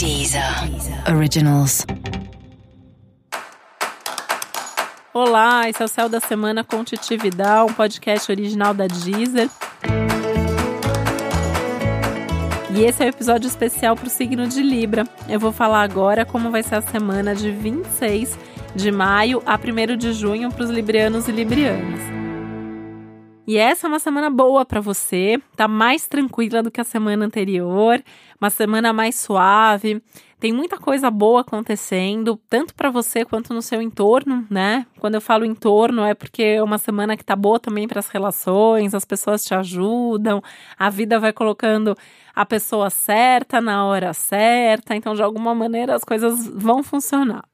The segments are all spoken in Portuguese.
Deezer Originals. Olá, esse é o Céu da Semana com Titi Vidal, um podcast original da Deezer. E esse é o um episódio especial para o signo de Libra. Eu vou falar agora como vai ser a semana de 26 de maio a 1 de junho para os librianos e librianas. E essa é uma semana boa para você, tá mais tranquila do que a semana anterior, uma semana mais suave. Tem muita coisa boa acontecendo, tanto para você quanto no seu entorno, né? Quando eu falo entorno é porque é uma semana que tá boa também para as relações, as pessoas te ajudam, a vida vai colocando a pessoa certa na hora certa, então de alguma maneira as coisas vão funcionar.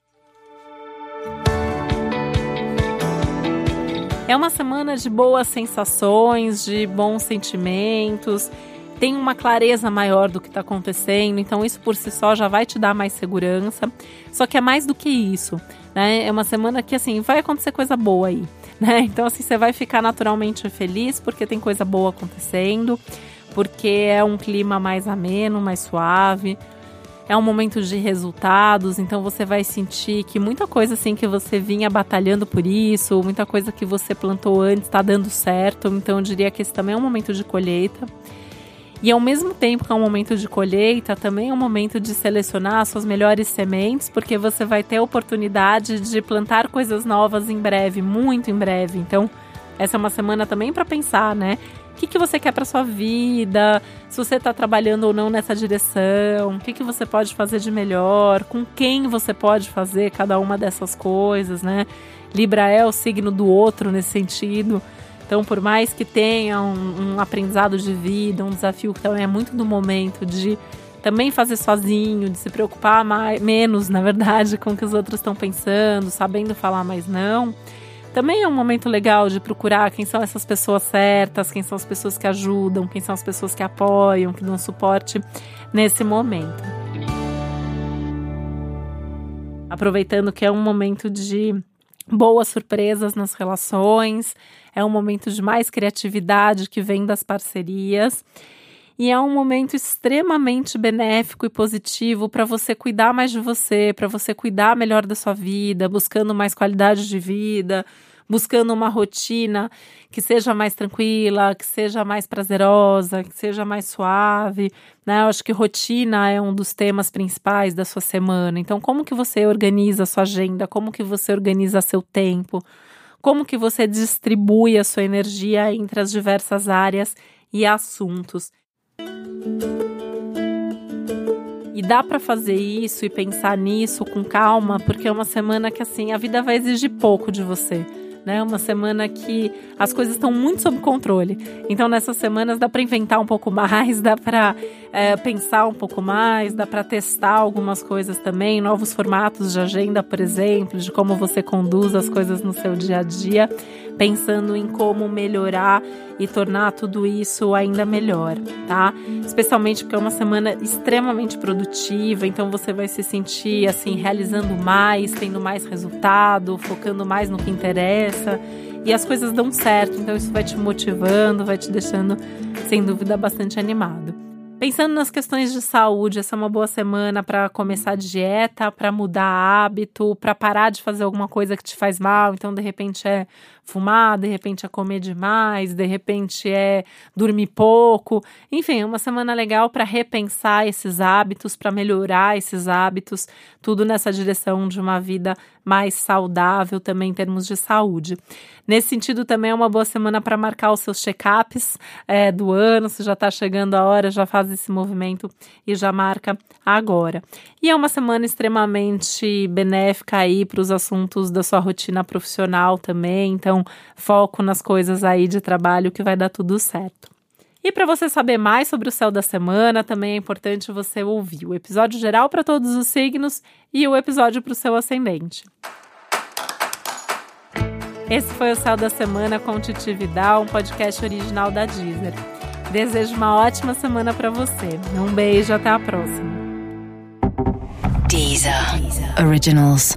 É uma semana de boas sensações, de bons sentimentos, tem uma clareza maior do que está acontecendo, então isso por si só já vai te dar mais segurança. Só que é mais do que isso, né? É uma semana que assim vai acontecer coisa boa aí, né? Então assim você vai ficar naturalmente feliz porque tem coisa boa acontecendo, porque é um clima mais ameno, mais suave é um momento de resultados, então você vai sentir que muita coisa assim que você vinha batalhando por isso, muita coisa que você plantou antes está dando certo. Então eu diria que esse também é um momento de colheita. E ao mesmo tempo que é um momento de colheita, também é um momento de selecionar suas melhores sementes, porque você vai ter a oportunidade de plantar coisas novas em breve, muito em breve. Então, essa é uma semana também para pensar, né? O que, que você quer para sua vida? Se você está trabalhando ou não nessa direção? O que, que você pode fazer de melhor? Com quem você pode fazer cada uma dessas coisas, né? Libra é o signo do outro nesse sentido. Então, por mais que tenha um, um aprendizado de vida, um desafio que também é muito do momento de também fazer sozinho, de se preocupar mais, menos, na verdade, com o que os outros estão pensando, sabendo falar mais não também é um momento legal de procurar quem são essas pessoas certas, quem são as pessoas que ajudam, quem são as pessoas que apoiam, que dão suporte nesse momento. Aproveitando que é um momento de boas surpresas nas relações, é um momento de mais criatividade que vem das parcerias. E é um momento extremamente benéfico e positivo para você cuidar mais de você, para você cuidar melhor da sua vida, buscando mais qualidade de vida, buscando uma rotina que seja mais tranquila, que seja mais prazerosa, que seja mais suave, né? Eu acho que rotina é um dos temas principais da sua semana. Então, como que você organiza a sua agenda? Como que você organiza seu tempo? Como que você distribui a sua energia entre as diversas áreas e assuntos? E dá para fazer isso e pensar nisso com calma, porque é uma semana que assim a vida vai exigir pouco de você né? Uma semana que as coisas estão muito sob controle. Então, nessas semanas dá para inventar um pouco mais, dá para é, pensar um pouco mais, dá para testar algumas coisas também, novos formatos de agenda, por exemplo, de como você conduz as coisas no seu dia a dia, pensando em como melhorar e tornar tudo isso ainda melhor, tá? Especialmente porque é uma semana extremamente produtiva, então você vai se sentir assim realizando mais, tendo mais resultado, focando mais no que interessa e as coisas dão certo, então isso vai te motivando, vai te deixando sem dúvida bastante animado. Pensando nas questões de saúde, essa é uma boa semana para começar a dieta, para mudar hábito, para parar de fazer alguma coisa que te faz mal. Então, de repente é fumar, de repente é comer demais, de repente é dormir pouco. Enfim, é uma semana legal para repensar esses hábitos, para melhorar esses hábitos, tudo nessa direção de uma vida mais saudável também em termos de saúde. Nesse sentido, também é uma boa semana para marcar os seus check-ups é, do ano. Se já está chegando a hora, já faz esse movimento e já marca agora. E é uma semana extremamente benéfica aí para os assuntos da sua rotina profissional também. Então, foco nas coisas aí de trabalho que vai dar tudo certo. E para você saber mais sobre o céu da semana, também é importante você ouvir o episódio geral para todos os signos e o episódio para o seu ascendente. Esse foi o Céu da Semana com Titi Vidal, um podcast original da Deezer. Desejo uma ótima semana para você. Um beijo, até a próxima. Deezer. Deezer. Originals.